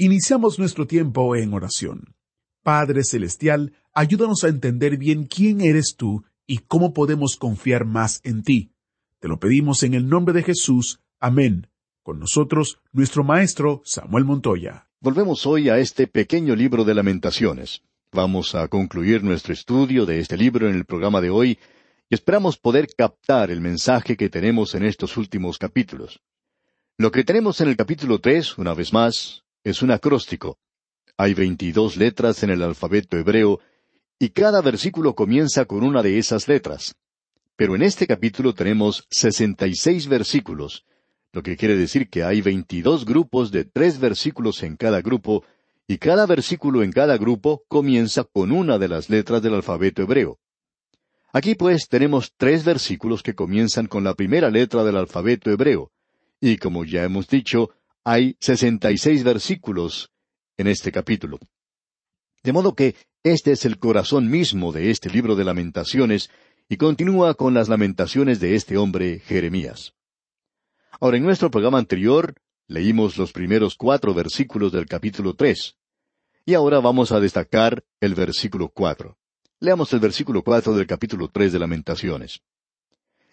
Iniciamos nuestro tiempo en oración. Padre Celestial, ayúdanos a entender bien quién eres tú y cómo podemos confiar más en ti. Te lo pedimos en el nombre de Jesús. Amén. Con nosotros, nuestro maestro Samuel Montoya. Volvemos hoy a este pequeño libro de lamentaciones. Vamos a concluir nuestro estudio de este libro en el programa de hoy y esperamos poder captar el mensaje que tenemos en estos últimos capítulos. Lo que tenemos en el capítulo tres, una vez más, es un acróstico. Hay veintidós letras en el alfabeto hebreo y cada versículo comienza con una de esas letras. Pero en este capítulo tenemos sesenta y seis versículos, lo que quiere decir que hay veintidós grupos de tres versículos en cada grupo, y cada versículo en cada grupo comienza con una de las letras del alfabeto hebreo. Aquí pues tenemos tres versículos que comienzan con la primera letra del alfabeto hebreo, y como ya hemos dicho, hay sesenta y seis versículos en este capítulo. De modo que este es el corazón mismo de este libro de lamentaciones, y continúa con las lamentaciones de este hombre, Jeremías. Ahora, en nuestro programa anterior, leímos los primeros cuatro versículos del capítulo tres. Y ahora vamos a destacar el versículo cuatro. Leamos el versículo cuatro del capítulo tres de Lamentaciones.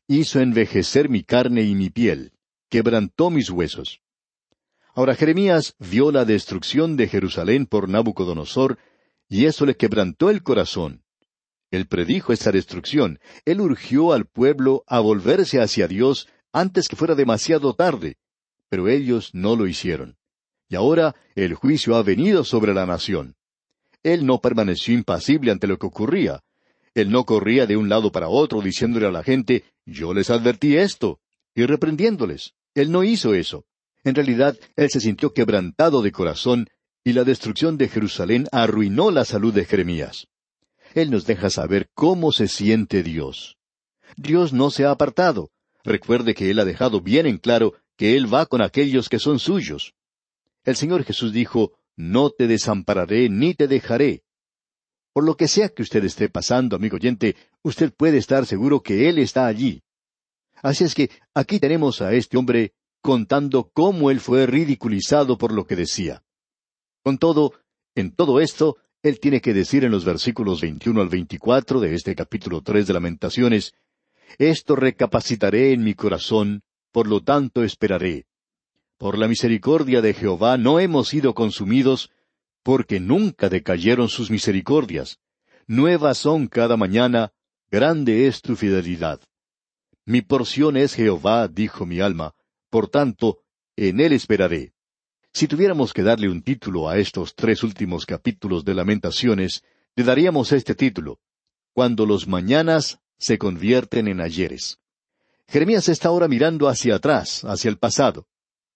Hizo envejecer mi carne y mi piel, quebrantó mis huesos. Ahora Jeremías vio la destrucción de Jerusalén por Nabucodonosor, y eso le quebrantó el corazón. Él predijo esta destrucción, él urgió al pueblo a volverse hacia Dios antes que fuera demasiado tarde, pero ellos no lo hicieron. Y ahora el juicio ha venido sobre la nación. Él no permaneció impasible ante lo que ocurría. Él no corría de un lado para otro diciéndole a la gente, yo les advertí esto, y reprendiéndoles. Él no hizo eso. En realidad, él se sintió quebrantado de corazón y la destrucción de Jerusalén arruinó la salud de Jeremías. Él nos deja saber cómo se siente Dios. Dios no se ha apartado. Recuerde que Él ha dejado bien en claro que Él va con aquellos que son suyos. El Señor Jesús dijo, No te desampararé ni te dejaré. Por lo que sea que usted esté pasando, amigo oyente, usted puede estar seguro que Él está allí. Así es que aquí tenemos a este hombre contando cómo él fue ridiculizado por lo que decía. Con todo, en todo esto, él tiene que decir en los versículos 21 al 24 de este capítulo 3 de Lamentaciones, Esto recapacitaré en mi corazón, por lo tanto esperaré. Por la misericordia de Jehová no hemos sido consumidos, porque nunca decayeron sus misericordias. Nuevas son cada mañana, grande es tu fidelidad. Mi porción es Jehová, dijo mi alma, por tanto, en él esperaré. Si tuviéramos que darle un título a estos tres últimos capítulos de Lamentaciones, le daríamos este título, Cuando los mañanas se convierten en ayeres. Jeremías está ahora mirando hacia atrás, hacia el pasado.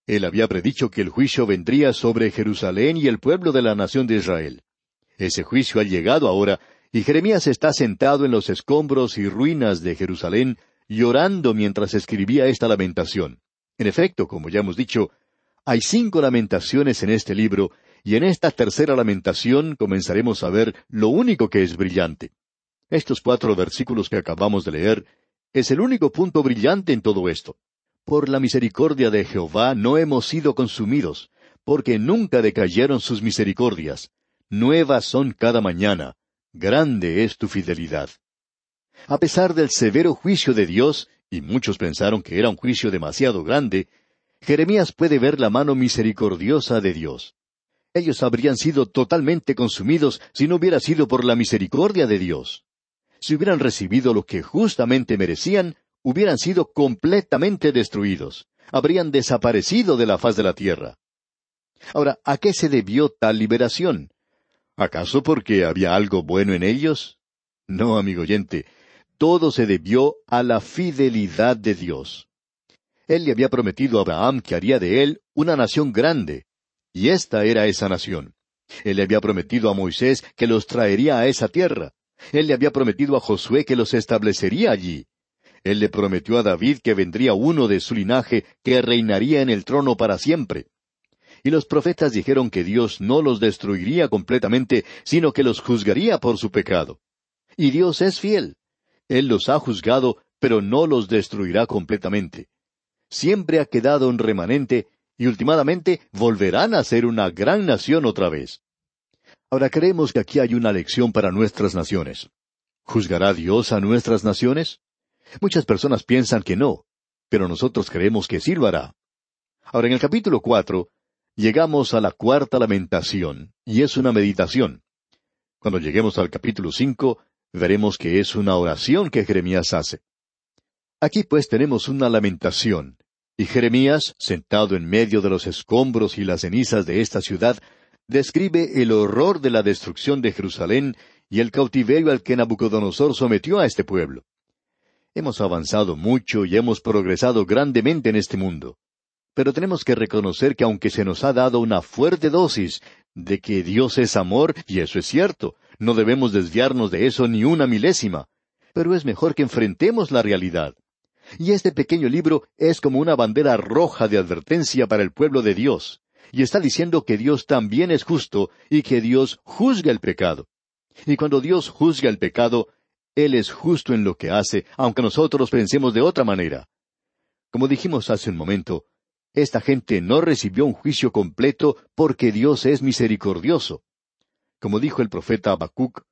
Él había predicho que el juicio vendría sobre Jerusalén y el pueblo de la nación de Israel. Ese juicio ha llegado ahora, y Jeremías está sentado en los escombros y ruinas de Jerusalén, llorando mientras escribía esta lamentación. En efecto, como ya hemos dicho, hay cinco lamentaciones en este libro, y en esta tercera lamentación comenzaremos a ver lo único que es brillante. Estos cuatro versículos que acabamos de leer es el único punto brillante en todo esto. Por la misericordia de Jehová no hemos sido consumidos, porque nunca decayeron sus misericordias. Nuevas son cada mañana. Grande es tu fidelidad. A pesar del severo juicio de Dios, y muchos pensaron que era un juicio demasiado grande, Jeremías puede ver la mano misericordiosa de Dios. Ellos habrían sido totalmente consumidos si no hubiera sido por la misericordia de Dios. Si hubieran recibido lo que justamente merecían, hubieran sido completamente destruidos, habrían desaparecido de la faz de la tierra. Ahora, ¿a qué se debió tal liberación? ¿Acaso porque había algo bueno en ellos? No, amigo oyente, todo se debió a la fidelidad de Dios. Él le había prometido a Abraham que haría de él una nación grande, y esta era esa nación. Él le había prometido a Moisés que los traería a esa tierra. Él le había prometido a Josué que los establecería allí. Él le prometió a David que vendría uno de su linaje que reinaría en el trono para siempre. Y los profetas dijeron que Dios no los destruiría completamente, sino que los juzgaría por su pecado. Y Dios es fiel. Él los ha juzgado, pero no los destruirá completamente. Siempre ha quedado un remanente, y últimamente volverán a ser una gran nación otra vez. Ahora creemos que aquí hay una lección para nuestras naciones. ¿Juzgará Dios a nuestras naciones? Muchas personas piensan que no, pero nosotros creemos que sí lo hará. Ahora en el capítulo cuatro llegamos a la cuarta lamentación, y es una meditación. Cuando lleguemos al capítulo cinco, veremos que es una oración que Jeremías hace. Aquí pues tenemos una lamentación, y Jeremías, sentado en medio de los escombros y las cenizas de esta ciudad, describe el horror de la destrucción de Jerusalén y el cautiverio al que Nabucodonosor sometió a este pueblo. Hemos avanzado mucho y hemos progresado grandemente en este mundo. Pero tenemos que reconocer que aunque se nos ha dado una fuerte dosis de que Dios es amor, y eso es cierto, no debemos desviarnos de eso ni una milésima, pero es mejor que enfrentemos la realidad. Y este pequeño libro es como una bandera roja de advertencia para el pueblo de Dios, y está diciendo que Dios también es justo y que Dios juzga el pecado. Y cuando Dios juzga el pecado, él es justo en lo que hace, aunque nosotros pensemos de otra manera. Como dijimos hace un momento, esta gente no recibió un juicio completo porque Dios es misericordioso. Como dijo el profeta Habacuc,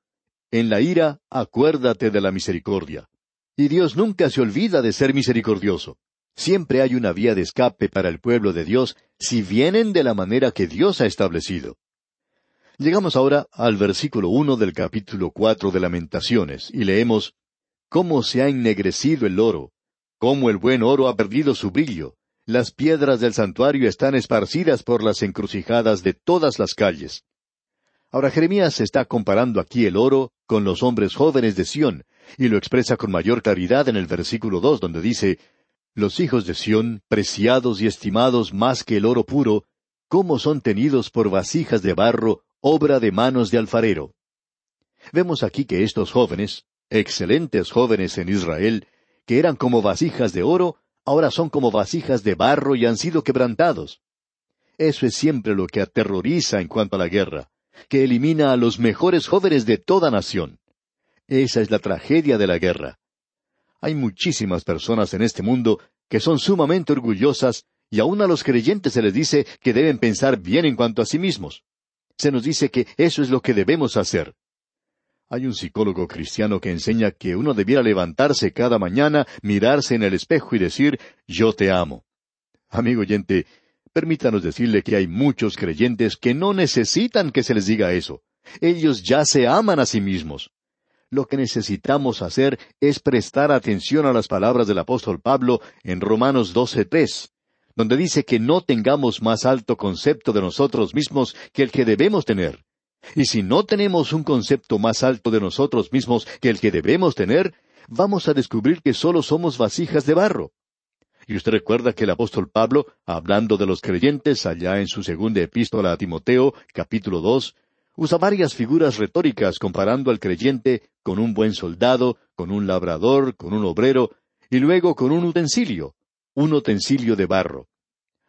en la ira acuérdate de la misericordia. Y Dios nunca se olvida de ser misericordioso. Siempre hay una vía de escape para el pueblo de Dios si vienen de la manera que Dios ha establecido. Llegamos ahora al versículo uno del capítulo cuatro de Lamentaciones, y leemos Cómo se ha ennegrecido el oro, cómo el buen oro ha perdido su brillo, las piedras del santuario están esparcidas por las encrucijadas de todas las calles. Ahora Jeremías está comparando aquí el oro con los hombres jóvenes de Sión, y lo expresa con mayor claridad en el versículo dos, donde dice Los hijos de Sión, preciados y estimados más que el oro puro, cómo son tenidos por vasijas de barro obra de manos de alfarero. Vemos aquí que estos jóvenes, excelentes jóvenes en Israel, que eran como vasijas de oro, ahora son como vasijas de barro y han sido quebrantados. Eso es siempre lo que aterroriza en cuanto a la guerra, que elimina a los mejores jóvenes de toda nación. Esa es la tragedia de la guerra. Hay muchísimas personas en este mundo que son sumamente orgullosas y aun a los creyentes se les dice que deben pensar bien en cuanto a sí mismos se nos dice que eso es lo que debemos hacer. Hay un psicólogo cristiano que enseña que uno debiera levantarse cada mañana, mirarse en el espejo y decir, yo te amo. Amigo oyente, permítanos decirle que hay muchos creyentes que no necesitan que se les diga eso. Ellos ya se aman a sí mismos. Lo que necesitamos hacer es prestar atención a las palabras del apóstol Pablo en Romanos 12.3 donde dice que no tengamos más alto concepto de nosotros mismos que el que debemos tener. Y si no tenemos un concepto más alto de nosotros mismos que el que debemos tener, vamos a descubrir que solo somos vasijas de barro. Y usted recuerda que el apóstol Pablo, hablando de los creyentes allá en su segunda epístola a Timoteo, capítulo dos, usa varias figuras retóricas comparando al creyente con un buen soldado, con un labrador, con un obrero, y luego con un utensilio, un utensilio de barro.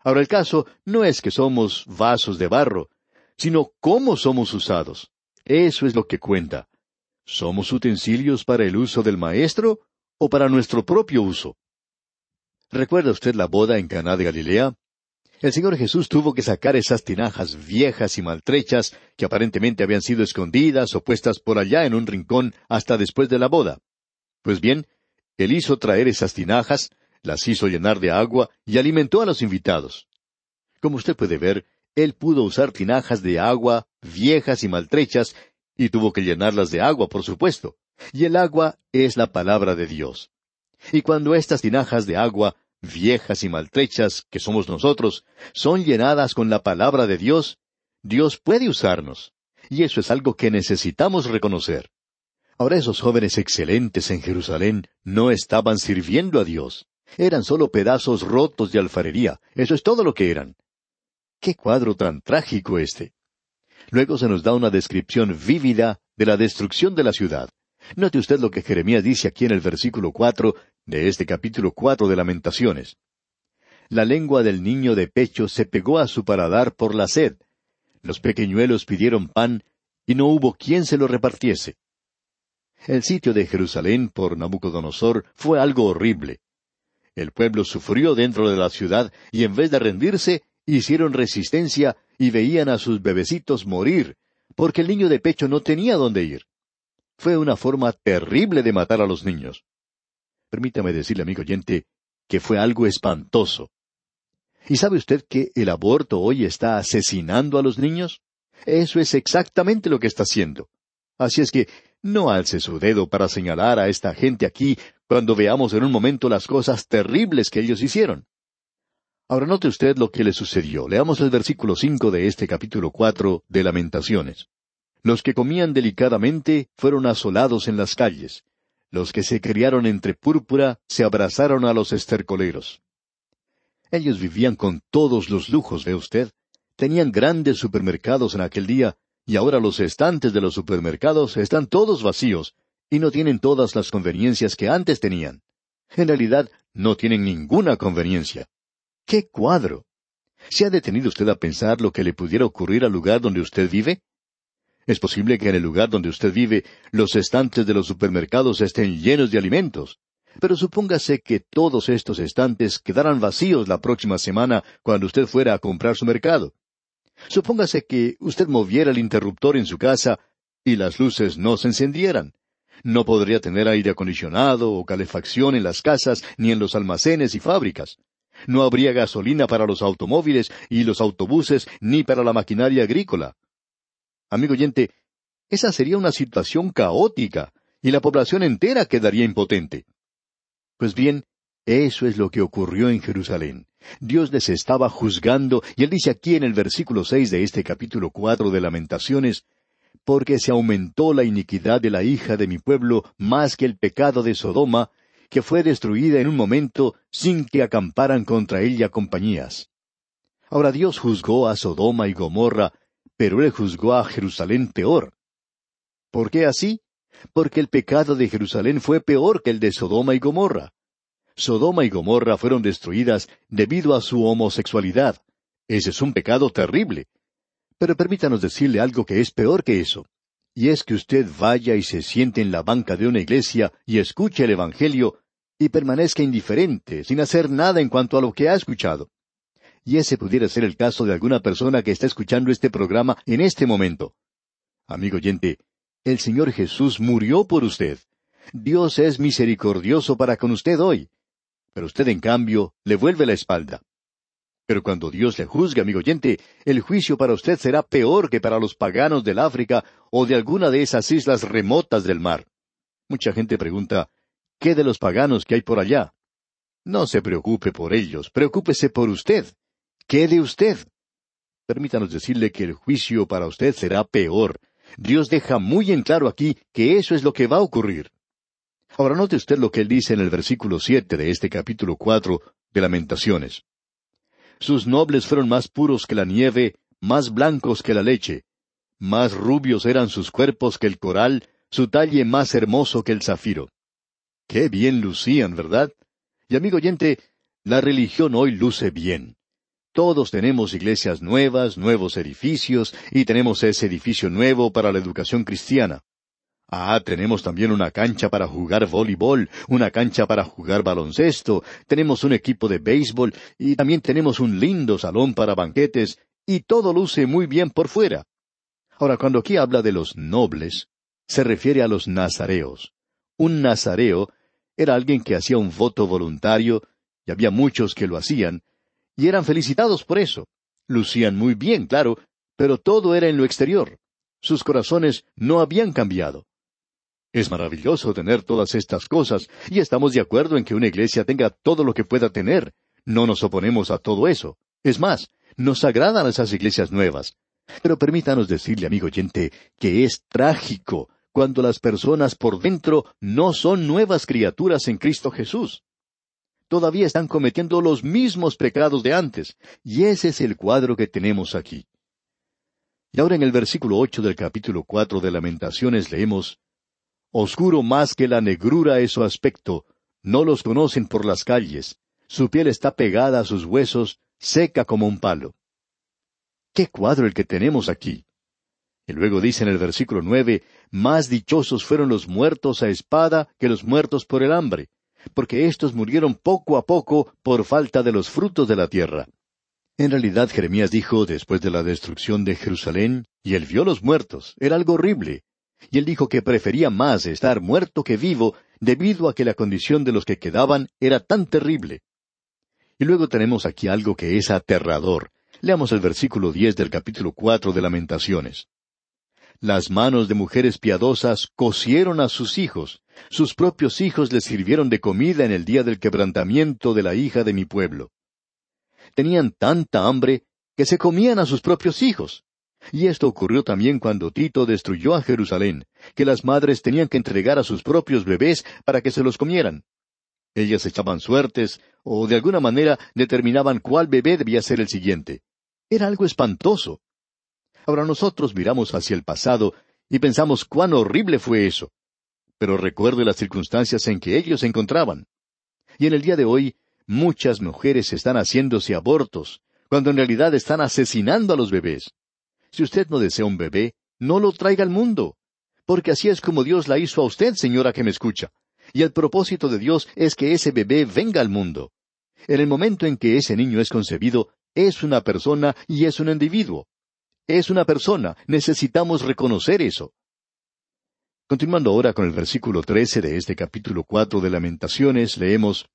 Ahora el caso no es que somos vasos de barro, sino cómo somos usados. Eso es lo que cuenta. ¿Somos utensilios para el uso del Maestro o para nuestro propio uso? ¿Recuerda usted la boda en Caná de Galilea? El Señor Jesús tuvo que sacar esas tinajas viejas y maltrechas que aparentemente habían sido escondidas o puestas por allá en un rincón hasta después de la boda. Pues bien, Él hizo traer esas tinajas, las hizo llenar de agua y alimentó a los invitados. Como usted puede ver, él pudo usar tinajas de agua viejas y maltrechas, y tuvo que llenarlas de agua, por supuesto. Y el agua es la palabra de Dios. Y cuando estas tinajas de agua, viejas y maltrechas, que somos nosotros, son llenadas con la palabra de Dios, Dios puede usarnos. Y eso es algo que necesitamos reconocer. Ahora esos jóvenes excelentes en Jerusalén no estaban sirviendo a Dios. Eran solo pedazos rotos de alfarería. Eso es todo lo que eran. Qué cuadro tan trágico este. Luego se nos da una descripción vívida de la destrucción de la ciudad. Note usted lo que Jeremías dice aquí en el versículo cuatro de este capítulo cuatro de Lamentaciones. La lengua del niño de pecho se pegó a su paladar por la sed. Los pequeñuelos pidieron pan, y no hubo quien se lo repartiese. El sitio de Jerusalén por Nabucodonosor fue algo horrible. El pueblo sufrió dentro de la ciudad y en vez de rendirse, hicieron resistencia y veían a sus bebecitos morir, porque el niño de pecho no tenía dónde ir. Fue una forma terrible de matar a los niños. Permítame decirle, amigo oyente, que fue algo espantoso. ¿Y sabe usted que el aborto hoy está asesinando a los niños? Eso es exactamente lo que está haciendo. Así es que no alce su dedo para señalar a esta gente aquí cuando veamos en un momento las cosas terribles que ellos hicieron. Ahora note usted lo que le sucedió. Leamos el versículo cinco de este capítulo cuatro de Lamentaciones. Los que comían delicadamente fueron asolados en las calles. Los que se criaron entre púrpura se abrazaron a los estercoleros. Ellos vivían con todos los lujos, ve usted. Tenían grandes supermercados en aquel día, y ahora los estantes de los supermercados están todos vacíos, y no tienen todas las conveniencias que antes tenían. En realidad, no tienen ninguna conveniencia. ¡Qué cuadro! ¿Se ha detenido usted a pensar lo que le pudiera ocurrir al lugar donde usted vive? Es posible que en el lugar donde usted vive los estantes de los supermercados estén llenos de alimentos. Pero supóngase que todos estos estantes quedaran vacíos la próxima semana cuando usted fuera a comprar su mercado. Supóngase que usted moviera el interruptor en su casa y las luces no se encendieran. No podría tener aire acondicionado o calefacción en las casas ni en los almacenes y fábricas. No habría gasolina para los automóviles y los autobuses ni para la maquinaria agrícola. Amigo oyente, esa sería una situación caótica y la población entera quedaría impotente. Pues bien, eso es lo que ocurrió en Jerusalén. Dios les estaba juzgando, y él dice aquí en el versículo seis de este capítulo cuatro de Lamentaciones, porque se aumentó la iniquidad de la hija de mi pueblo más que el pecado de Sodoma, que fue destruida en un momento sin que acamparan contra ella compañías. Ahora Dios juzgó a Sodoma y Gomorra, pero él juzgó a Jerusalén peor. ¿Por qué así? Porque el pecado de Jerusalén fue peor que el de Sodoma y Gomorra. Sodoma y Gomorra fueron destruidas debido a su homosexualidad. Ese es un pecado terrible. Pero permítanos decirle algo que es peor que eso y es que usted vaya y se siente en la banca de una iglesia y escuche el Evangelio y permanezca indiferente, sin hacer nada en cuanto a lo que ha escuchado. Y ese pudiera ser el caso de alguna persona que está escuchando este programa en este momento. Amigo oyente, el Señor Jesús murió por usted. Dios es misericordioso para con usted hoy. Pero usted, en cambio, le vuelve la espalda. Pero cuando Dios le juzgue, amigo oyente, el juicio para usted será peor que para los paganos del África o de alguna de esas islas remotas del mar. Mucha gente pregunta, ¿qué de los paganos que hay por allá? No se preocupe por ellos, preocúpese por usted. ¿Qué de usted? Permítanos decirle que el juicio para usted será peor. Dios deja muy en claro aquí que eso es lo que va a ocurrir. Ahora note usted lo que él dice en el versículo siete de este capítulo cuatro de Lamentaciones. Sus nobles fueron más puros que la nieve, más blancos que la leche. Más rubios eran sus cuerpos que el coral, su talle más hermoso que el zafiro. Qué bien lucían, ¿verdad? Y amigo oyente, la religión hoy luce bien. Todos tenemos iglesias nuevas, nuevos edificios, y tenemos ese edificio nuevo para la educación cristiana. Ah, tenemos también una cancha para jugar voleibol, una cancha para jugar baloncesto, tenemos un equipo de béisbol y también tenemos un lindo salón para banquetes y todo luce muy bien por fuera. Ahora, cuando aquí habla de los nobles, se refiere a los nazareos. Un nazareo era alguien que hacía un voto voluntario, y había muchos que lo hacían, y eran felicitados por eso. Lucían muy bien, claro, pero todo era en lo exterior. Sus corazones no habían cambiado. Es maravilloso tener todas estas cosas, y estamos de acuerdo en que una iglesia tenga todo lo que pueda tener. No nos oponemos a todo eso. Es más, nos agradan esas iglesias nuevas. Pero permítanos decirle, amigo oyente, que es trágico cuando las personas por dentro no son nuevas criaturas en Cristo Jesús. Todavía están cometiendo los mismos pecados de antes, y ese es el cuadro que tenemos aquí. Y ahora en el versículo ocho del capítulo cuatro de Lamentaciones leemos Oscuro más que la negrura es su aspecto, no los conocen por las calles, su piel está pegada a sus huesos, seca como un palo. ¡Qué cuadro el que tenemos aquí! Y luego dice en el versículo nueve, Más dichosos fueron los muertos a espada que los muertos por el hambre, porque éstos murieron poco a poco por falta de los frutos de la tierra. En realidad Jeremías dijo, después de la destrucción de Jerusalén, y él vio los muertos, era algo horrible. Y él dijo que prefería más estar muerto que vivo, debido a que la condición de los que quedaban era tan terrible. Y luego tenemos aquí algo que es aterrador. Leamos el versículo diez del capítulo cuatro de Lamentaciones. Las manos de mujeres piadosas cosieron a sus hijos, sus propios hijos les sirvieron de comida en el día del quebrantamiento de la hija de mi pueblo. Tenían tanta hambre que se comían a sus propios hijos. Y esto ocurrió también cuando Tito destruyó a Jerusalén, que las madres tenían que entregar a sus propios bebés para que se los comieran. Ellas echaban suertes, o de alguna manera determinaban cuál bebé debía ser el siguiente. Era algo espantoso. Ahora nosotros miramos hacia el pasado y pensamos cuán horrible fue eso. Pero recuerde las circunstancias en que ellos se encontraban. Y en el día de hoy, muchas mujeres están haciéndose abortos, cuando en realidad están asesinando a los bebés. Si usted no desea un bebé, no lo traiga al mundo, porque así es como Dios la hizo a usted, señora que me escucha. Y el propósito de Dios es que ese bebé venga al mundo. En el momento en que ese niño es concebido, es una persona y es un individuo. Es una persona. Necesitamos reconocer eso. Continuando ahora con el versículo trece de este capítulo cuatro de Lamentaciones, leemos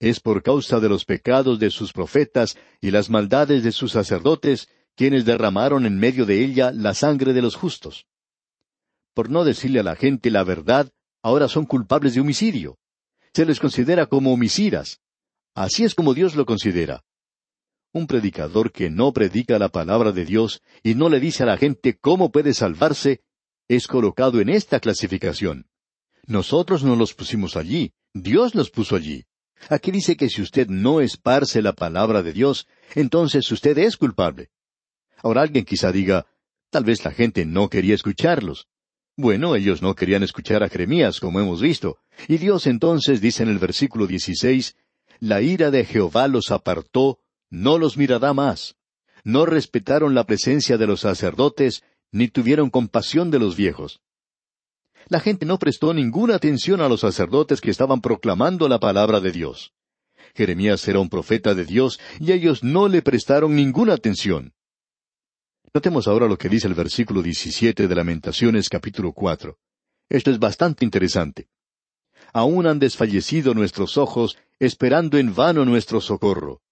Es por causa de los pecados de sus profetas y las maldades de sus sacerdotes, quienes derramaron en medio de ella la sangre de los justos. Por no decirle a la gente la verdad, ahora son culpables de homicidio. Se les considera como homicidas. Así es como Dios lo considera. Un predicador que no predica la palabra de Dios y no le dice a la gente cómo puede salvarse, es colocado en esta clasificación. Nosotros no los pusimos allí, Dios los puso allí. Aquí dice que si usted no esparce la palabra de Dios, entonces usted es culpable. Ahora alguien quizá diga, tal vez la gente no quería escucharlos. Bueno, ellos no querían escuchar a Jeremías, como hemos visto. Y Dios entonces dice en el versículo 16, La ira de Jehová los apartó no los mirará más. No respetaron la presencia de los sacerdotes, ni tuvieron compasión de los viejos. La gente no prestó ninguna atención a los sacerdotes que estaban proclamando la palabra de Dios. Jeremías era un profeta de Dios y ellos no le prestaron ninguna atención. Notemos ahora lo que dice el versículo 17 de Lamentaciones capítulo 4. Esto es bastante interesante. Aún han desfallecido nuestros ojos, esperando en vano nuestro socorro.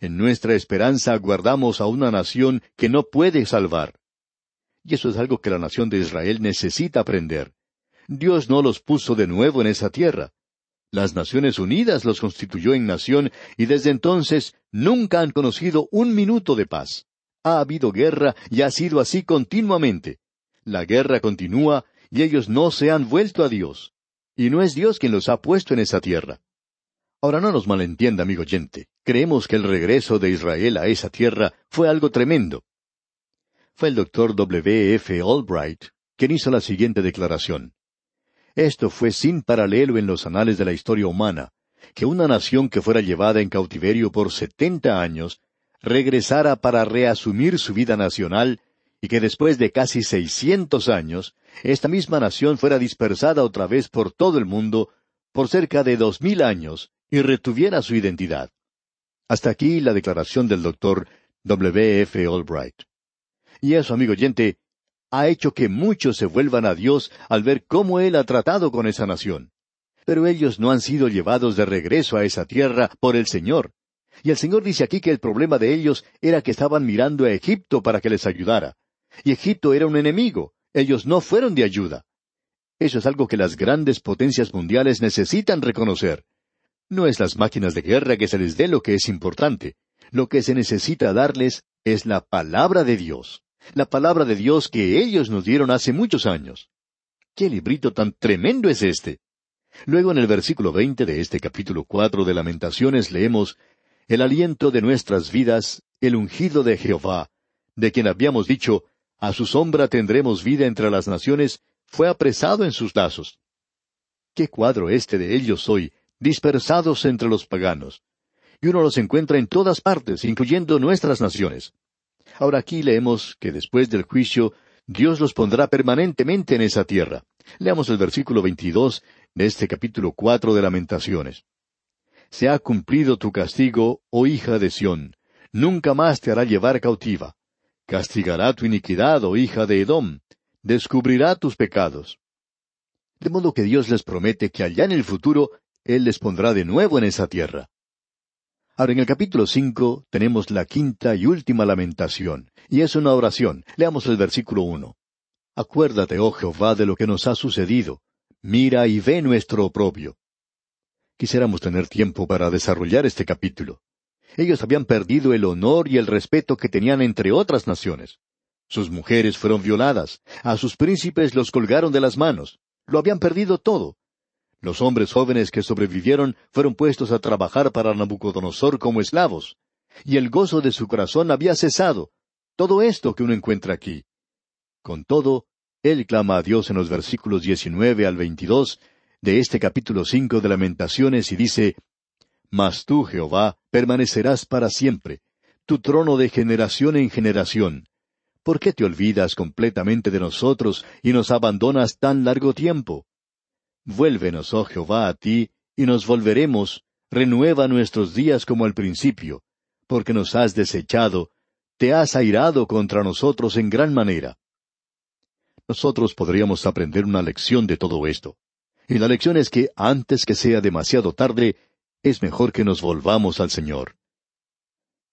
En nuestra esperanza guardamos a una nación que no puede salvar. Y eso es algo que la nación de Israel necesita aprender. Dios no los puso de nuevo en esa tierra. Las Naciones Unidas los constituyó en nación y desde entonces nunca han conocido un minuto de paz. Ha habido guerra y ha sido así continuamente. La guerra continúa y ellos no se han vuelto a Dios. Y no es Dios quien los ha puesto en esa tierra. Ahora no nos malentienda, amigo oyente. Creemos que el regreso de Israel a esa tierra fue algo tremendo. Fue el doctor W. F. Albright quien hizo la siguiente declaración. Esto fue sin paralelo en los anales de la historia humana, que una nación que fuera llevada en cautiverio por setenta años regresara para reasumir su vida nacional y que después de casi seiscientos años, esta misma nación fuera dispersada otra vez por todo el mundo por cerca de dos mil años y retuviera su identidad. Hasta aquí la declaración del doctor W. F. Albright. Y eso, amigo oyente, ha hecho que muchos se vuelvan a Dios al ver cómo Él ha tratado con esa nación. Pero ellos no han sido llevados de regreso a esa tierra por el Señor. Y el Señor dice aquí que el problema de ellos era que estaban mirando a Egipto para que les ayudara. Y Egipto era un enemigo. Ellos no fueron de ayuda. Eso es algo que las grandes potencias mundiales necesitan reconocer. No es las máquinas de guerra que se les dé lo que es importante. Lo que se necesita darles es la palabra de Dios. La palabra de Dios que ellos nos dieron hace muchos años. ¿Qué librito tan tremendo es este? Luego en el versículo veinte de este capítulo cuatro de Lamentaciones leemos El aliento de nuestras vidas, el ungido de Jehová, de quien habíamos dicho, a su sombra tendremos vida entre las naciones, fue apresado en sus lazos. ¿Qué cuadro este de ellos hoy, dispersados entre los paganos? Y uno los encuentra en todas partes, incluyendo nuestras naciones. Ahora aquí leemos que después del juicio Dios los pondrá permanentemente en esa tierra. Leamos el versículo 22 de este capítulo cuatro de Lamentaciones. Se ha cumplido tu castigo, oh hija de Sión. Nunca más te hará llevar cautiva. Castigará tu iniquidad, oh hija de Edom. Descubrirá tus pecados. De modo que Dios les promete que allá en el futuro Él les pondrá de nuevo en esa tierra. Ahora, en el capítulo cinco tenemos la quinta y última lamentación, y es una oración. Leamos el versículo uno. Acuérdate, oh Jehová, de lo que nos ha sucedido. Mira y ve nuestro oprobio. Quisiéramos tener tiempo para desarrollar este capítulo. Ellos habían perdido el honor y el respeto que tenían entre otras naciones. Sus mujeres fueron violadas, a sus príncipes los colgaron de las manos. Lo habían perdido todo. Los hombres jóvenes que sobrevivieron fueron puestos a trabajar para Nabucodonosor como esclavos, y el gozo de su corazón había cesado. Todo esto que uno encuentra aquí. Con todo, él clama a Dios en los versículos 19 al 22 de este capítulo 5 de Lamentaciones y dice, Mas tú, Jehová, permanecerás para siempre, tu trono de generación en generación. ¿Por qué te olvidas completamente de nosotros y nos abandonas tan largo tiempo? Vuélvenos, oh Jehová, a ti, y nos volveremos, renueva nuestros días como al principio, porque nos has desechado, te has airado contra nosotros en gran manera. Nosotros podríamos aprender una lección de todo esto. Y la lección es que antes que sea demasiado tarde, es mejor que nos volvamos al Señor.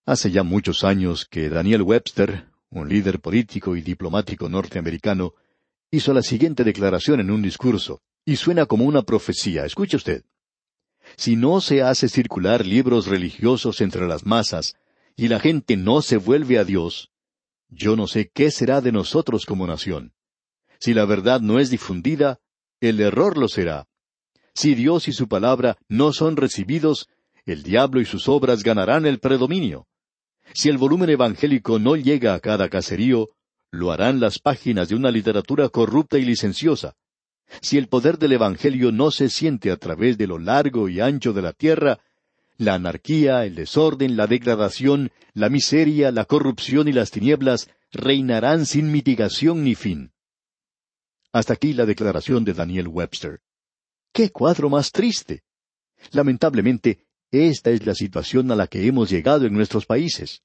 Hace ya muchos años que Daniel Webster, un líder político y diplomático norteamericano, hizo la siguiente declaración en un discurso y suena como una profecía. Escuche usted. Si no se hace circular libros religiosos entre las masas y la gente no se vuelve a Dios, yo no sé qué será de nosotros como nación. Si la verdad no es difundida, el error lo será. Si Dios y su palabra no son recibidos, el diablo y sus obras ganarán el predominio. Si el volumen evangélico no llega a cada caserío, lo harán las páginas de una literatura corrupta y licenciosa. Si el poder del Evangelio no se siente a través de lo largo y ancho de la tierra, la anarquía, el desorden, la degradación, la miseria, la corrupción y las tinieblas reinarán sin mitigación ni fin. Hasta aquí la declaración de Daniel Webster. ¡Qué cuadro más triste! Lamentablemente, esta es la situación a la que hemos llegado en nuestros países.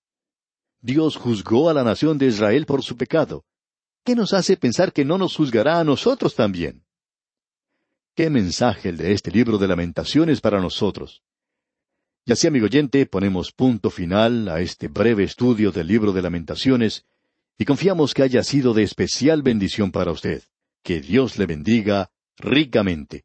Dios juzgó a la nación de Israel por su pecado. ¿Qué nos hace pensar que no nos juzgará a nosotros también? Qué mensaje el de este libro de lamentaciones para nosotros. Y así, amigo oyente, ponemos punto final a este breve estudio del libro de lamentaciones y confiamos que haya sido de especial bendición para usted. Que Dios le bendiga ricamente.